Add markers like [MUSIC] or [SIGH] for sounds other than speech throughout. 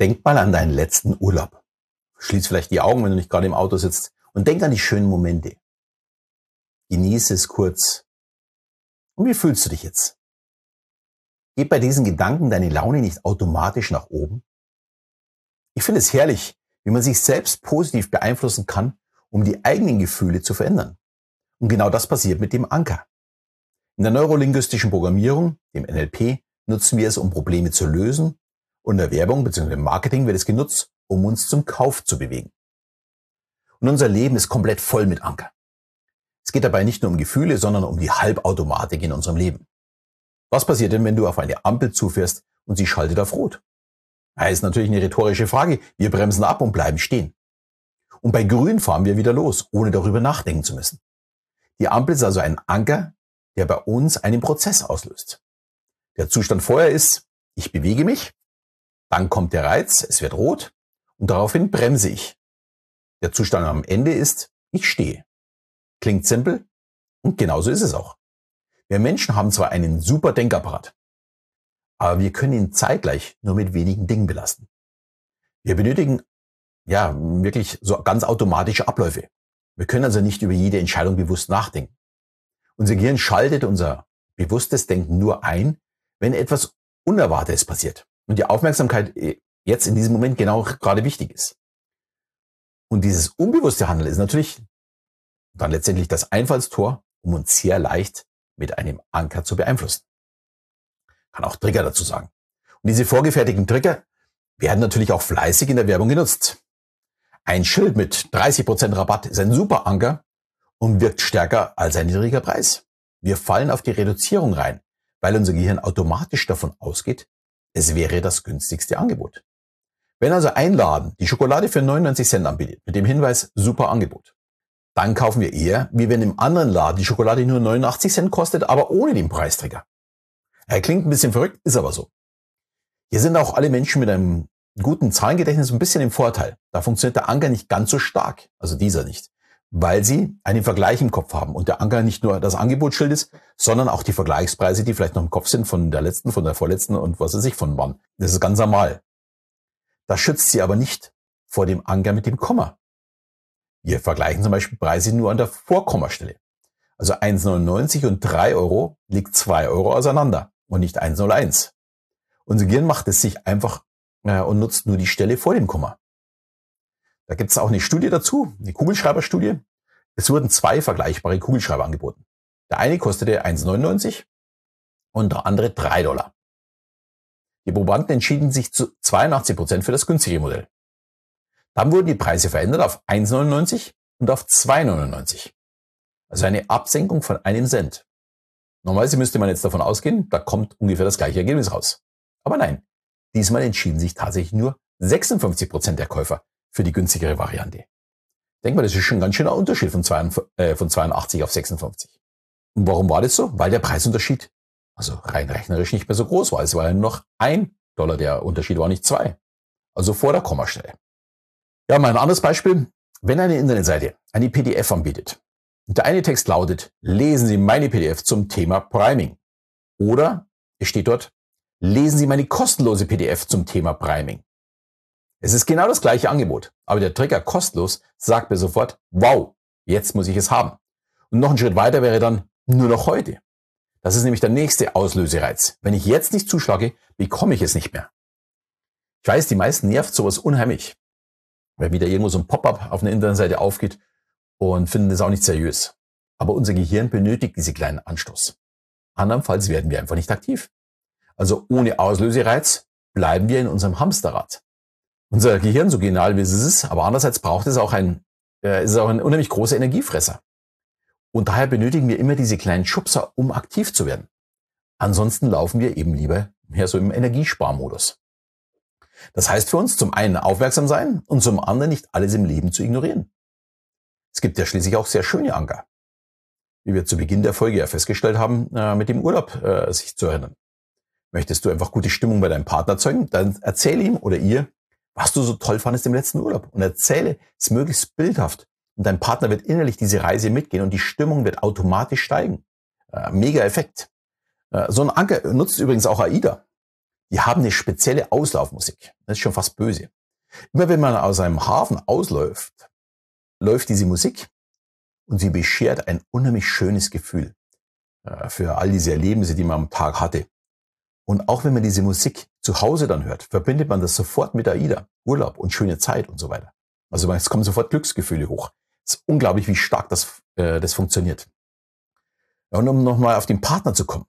Denk mal an deinen letzten Urlaub. Schließ vielleicht die Augen, wenn du nicht gerade im Auto sitzt und denk an die schönen Momente. Genieße es kurz. Und wie fühlst du dich jetzt? Geht bei diesen Gedanken deine Laune nicht automatisch nach oben? Ich finde es herrlich, wie man sich selbst positiv beeinflussen kann, um die eigenen Gefühle zu verändern. Und genau das passiert mit dem Anker. In der neurolinguistischen Programmierung, dem NLP, nutzen wir es, um Probleme zu lösen und der Werbung bzw. Marketing wird es genutzt, um uns zum Kauf zu bewegen. Und unser Leben ist komplett voll mit Anker. Es geht dabei nicht nur um Gefühle, sondern um die Halbautomatik in unserem Leben. Was passiert denn, wenn du auf eine Ampel zufährst und sie schaltet auf Rot? Das ist natürlich eine rhetorische Frage. Wir bremsen ab und bleiben stehen. Und bei Grün fahren wir wieder los, ohne darüber nachdenken zu müssen. Die Ampel ist also ein Anker, der bei uns einen Prozess auslöst. Der Zustand vorher ist, ich bewege mich, dann kommt der Reiz, es wird rot und daraufhin bremse ich. Der Zustand am Ende ist, ich stehe. Klingt simpel und genauso ist es auch. Wir Menschen haben zwar einen super Denkapparat, aber wir können ihn zeitgleich nur mit wenigen Dingen belasten. Wir benötigen ja wirklich so ganz automatische Abläufe. Wir können also nicht über jede Entscheidung bewusst nachdenken. Unser Gehirn schaltet unser bewusstes Denken nur ein, wenn etwas Unerwartetes passiert und die Aufmerksamkeit äh, jetzt in diesem Moment genau gerade wichtig ist. Und dieses unbewusste Handeln ist natürlich dann letztendlich das Einfallstor, um uns sehr leicht mit einem Anker zu beeinflussen. Kann auch Trigger dazu sagen. Und diese vorgefertigten Trigger werden natürlich auch fleißig in der Werbung genutzt. Ein Schild mit 30% Rabatt ist ein super Anker und wirkt stärker als ein niedriger Preis. Wir fallen auf die Reduzierung rein, weil unser Gehirn automatisch davon ausgeht, es wäre das günstigste Angebot. Wenn also ein Laden die Schokolade für 99 Cent anbietet, mit dem Hinweis super Angebot, dann kaufen wir eher, wie wenn im anderen Laden die Schokolade nur 89 Cent kostet, aber ohne den Preisträger. Er klingt ein bisschen verrückt, ist aber so. Hier sind auch alle Menschen mit einem guten Zahlengedächtnis ein bisschen im Vorteil. Da funktioniert der Anker nicht ganz so stark, also dieser nicht, weil sie einen Vergleich im Kopf haben und der Anker nicht nur das Angebotsschild ist, sondern auch die Vergleichspreise, die vielleicht noch im Kopf sind von der letzten, von der vorletzten und was weiß ich von wann. Das ist ganz normal. Das schützt sie aber nicht vor dem Anker mit dem Komma. Wir vergleichen zum Beispiel Preise nur an der Vorkommastelle. Also 1,99 und 3 Euro liegt 2 Euro auseinander und nicht 1,01. Unser Gehirn macht es sich einfach äh, und nutzt nur die Stelle vor dem Komma. Da gibt es auch eine Studie dazu, eine Kugelschreiberstudie. Es wurden zwei vergleichbare Kugelschreiber angeboten. Der eine kostete 1,99 und der andere 3 Dollar. Die Probanden entschieden sich zu 82 Prozent für das günstige Modell. Dann wurden die Preise verändert auf 1,99 und auf 2,99. Also eine Absenkung von einem Cent. Normalerweise müsste man jetzt davon ausgehen, da kommt ungefähr das gleiche Ergebnis raus. Aber nein, diesmal entschieden sich tatsächlich nur 56 Prozent der Käufer für die günstigere Variante. Denk mal, das ist schon ein ganz schöner Unterschied von, 82, äh, von 82 auf 56. Und warum war das so? Weil der Preisunterschied, also rein rechnerisch nicht mehr so groß war. Es war ja nur noch ein Dollar, der Unterschied war nicht zwei. Also vor der Kommastelle. Ja, mal ein anderes Beispiel. Wenn eine Internetseite eine PDF anbietet und der eine Text lautet, lesen Sie meine PDF zum Thema Priming. Oder es steht dort, lesen Sie meine kostenlose PDF zum Thema Priming. Es ist genau das gleiche Angebot, aber der Trigger kostenlos sagt mir sofort, wow, jetzt muss ich es haben. Und noch ein Schritt weiter wäre dann nur noch heute. Das ist nämlich der nächste Auslösereiz. Wenn ich jetzt nicht zuschlage, bekomme ich es nicht mehr. Ich weiß, die meisten nervt sowas unheimlich, weil wieder irgendwo so ein Pop-up auf einer Internetseite aufgeht und finden das auch nicht seriös. Aber unser Gehirn benötigt diese kleinen Anstoß. Andernfalls werden wir einfach nicht aktiv. Also ohne Auslösereiz bleiben wir in unserem Hamsterrad unser Gehirn so genial wie es ist, aber andererseits braucht es auch ein, äh, ist auch ein unheimlich großer Energiefresser. Und daher benötigen wir immer diese kleinen Schubser, um aktiv zu werden. Ansonsten laufen wir eben lieber mehr so im Energiesparmodus. Das heißt für uns zum einen aufmerksam sein und zum anderen nicht alles im Leben zu ignorieren. Es gibt ja schließlich auch sehr schöne Anker. Wie wir zu Beginn der Folge ja festgestellt haben, äh, mit dem Urlaub äh, sich zu erinnern. Möchtest du einfach gute Stimmung bei deinem Partner erzeugen, dann erzähle ihm oder ihr, was du so toll fandest im letzten Urlaub und erzähle es möglichst bildhaft. Und dein Partner wird innerlich diese Reise mitgehen und die Stimmung wird automatisch steigen. Äh, mega Effekt. Äh, so ein Anker nutzt übrigens auch AIDA. die haben eine spezielle Auslaufmusik. Das ist schon fast böse. Immer wenn man aus einem Hafen ausläuft, läuft diese Musik und sie beschert ein unheimlich schönes Gefühl äh, für all diese Erlebnisse, die man am Tag hatte. Und auch wenn man diese Musik zu Hause dann hört, verbindet man das sofort mit AIDA, Urlaub und schöne Zeit und so weiter. Also es kommen sofort Glücksgefühle hoch. Es ist unglaublich, wie stark das, äh, das funktioniert. Und um nochmal auf den Partner zu kommen.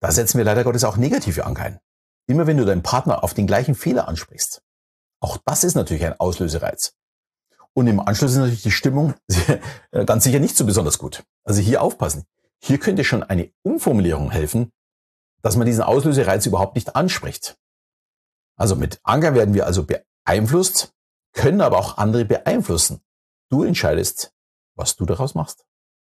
Da setzen wir leider Gottes auch negative Anker Immer wenn du deinen Partner auf den gleichen Fehler ansprichst. Auch das ist natürlich ein Auslösereiz. Und im Anschluss ist natürlich die Stimmung [LAUGHS] ganz sicher nicht so besonders gut. Also hier aufpassen. Hier könnte schon eine Umformulierung helfen, dass man diesen Auslösereiz überhaupt nicht anspricht. Also mit Anger werden wir also beeinflusst, können aber auch andere beeinflussen. Du entscheidest, was du daraus machst.